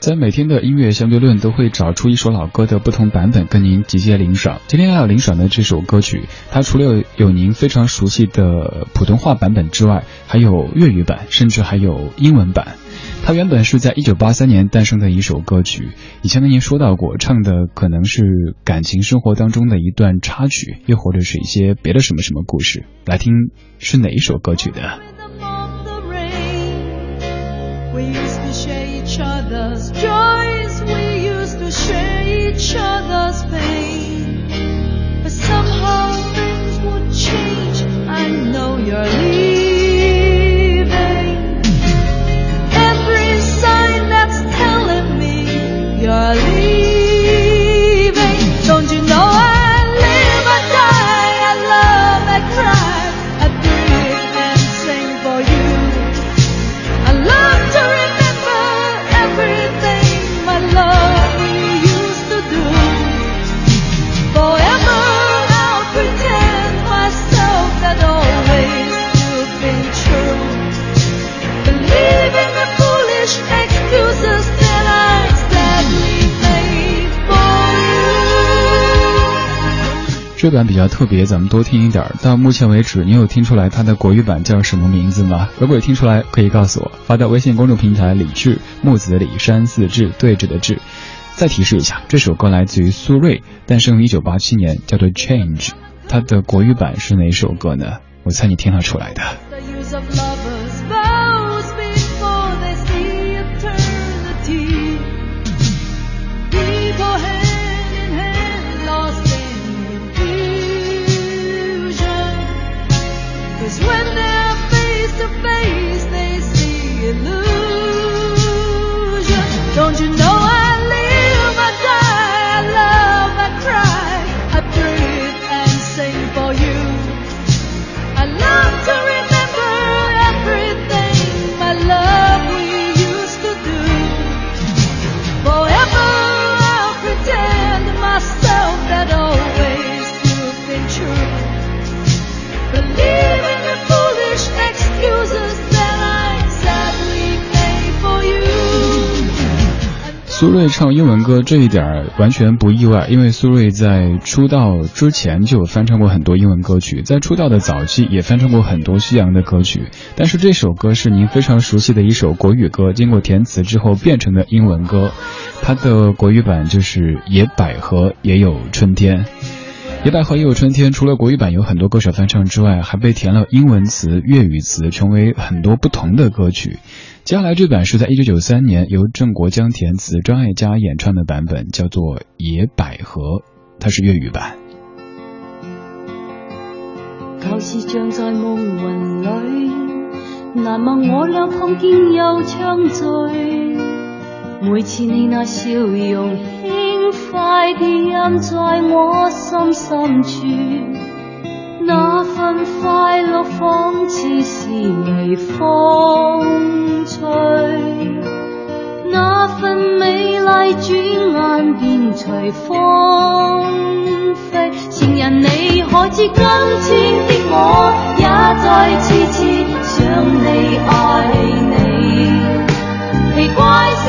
在每天的音乐相对论都会找出一首老歌的不同版本跟您集结领赏。今天要领赏的这首歌曲，它除了有您非常熟悉的普通话版本之外，还有粤语版，甚至还有英文版。它原本是在一九八三年诞生的一首歌曲，以前跟您说到过，唱的可能是感情生活当中的一段插曲，又或者是一些别的什么什么故事。来听是哪一首歌曲的？each other's joys, we used to share each other's pain. But somehow 这版比较特别，咱们多听一点。到目前为止，你有听出来它的国语版叫什么名字吗？如果有听出来，可以告诉我，发到微信公众平台“李志木子李山四志对峙的志”。再提示一下，这首歌来自于苏芮，诞生于一九八七年，叫做《Change》。它的国语版是哪首歌呢？我猜你听得出来的。don't you know 苏芮唱英文歌这一点完全不意外，因为苏芮在出道之前就翻唱过很多英文歌曲，在出道的早期也翻唱过很多西洋的歌曲。但是这首歌是您非常熟悉的一首国语歌，经过填词之后变成的英文歌。它的国语版就是《野百合也有春天》。《野百合也有春天》除了国语版有很多歌手翻唱之外，还被填了英文词、粤语词，成为很多不同的歌曲。接下来这版是在一九九三年由郑国江填词、张艾嘉演唱的版本，叫做《野百合》，它是粤语版。旧事像在梦里，难忘我俩碰见又相聚。每次你那笑容快地印在我心深处。那份快乐仿似是微风吹，那份美丽转眼便随风飞。情人，你可知今天的我也在痴痴想你爱你？奇怪是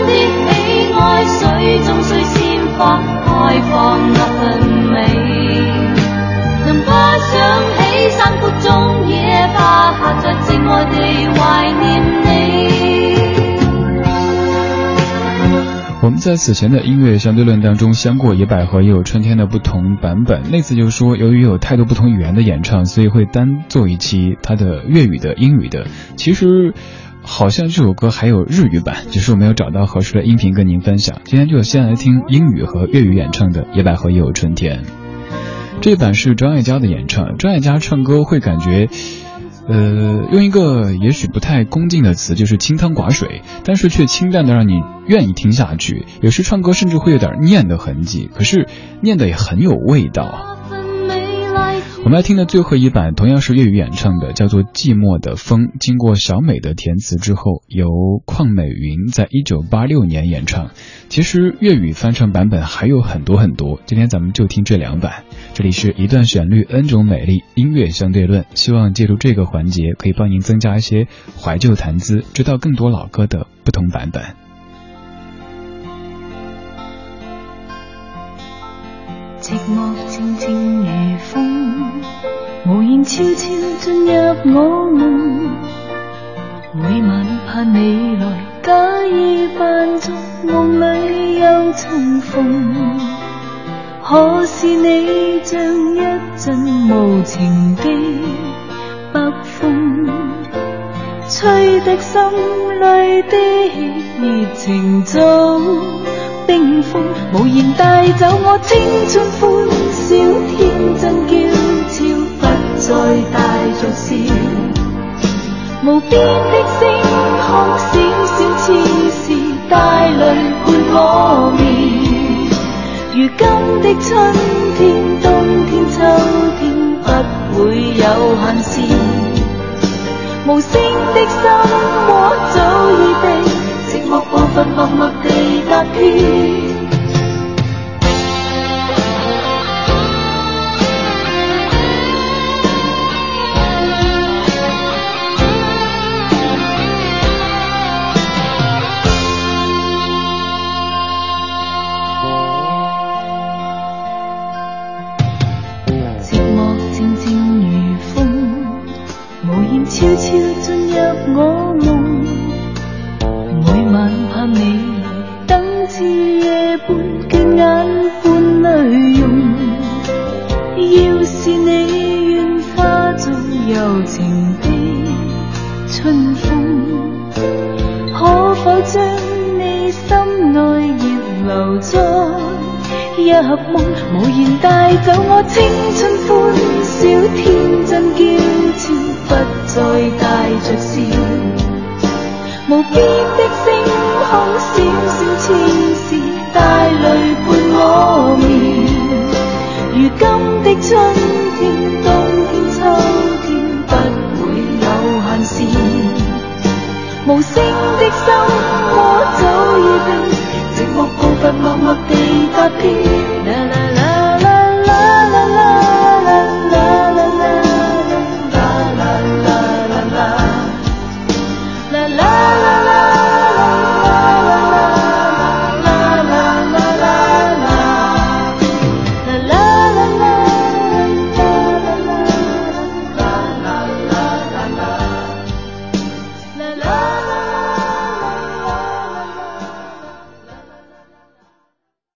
如真的。爱水中水鲜花开放那份美，能不想起山谷中野花下着静爱地怀念你。我们在此前的音乐相对论当中相过野百合也有春天的不同版本，那次就说由于有太多不同语言的演唱，所以会单做一期它的粤语的、英语的。其实。好像这首歌还有日语版，只是我没有找到合适的音频跟您分享。今天就先来听英语和粤语演唱的《野百合也有春天》。这版是张艾嘉的演唱，张艾嘉唱歌会感觉，呃，用一个也许不太恭敬的词，就是清汤寡水，但是却清淡的让你愿意听下去。有时唱歌甚至会有点念的痕迹，可是念的也很有味道。我们来听的最后一版同样是粤语演唱的，叫做《寂寞的风》。经过小美的填词之后，由邝美云在一九八六年演唱。其实粤语翻唱版本还有很多很多，今天咱们就听这两版。这里是一段旋律，n 种美丽，音乐相对论。希望借助这个环节，可以帮您增加一些怀旧谈资，知道更多老歌的不同版本。寂寞静静如风，无言悄悄进入我梦。每晚盼你来，假意扮作梦里又重逢。可是你像一阵无情的北风，吹得心里的热情早。冰封，无言带走我青春欢笑，天真娇俏，不再带着笑。无边的星空，小小似是带泪伴我眠。如今的春天、冬天、秋天，不会有限时。无声的心窝早已被寂寞部分默默 happy. 若梦，无言带走我青春欢笑，天真娇俏，不再带着笑。无边的星空，小小千事，带泪伴我眠。如今的春天、冬天、秋天，不会有限时。无声的心窝早已定，寂寞步伐默默地踏遍。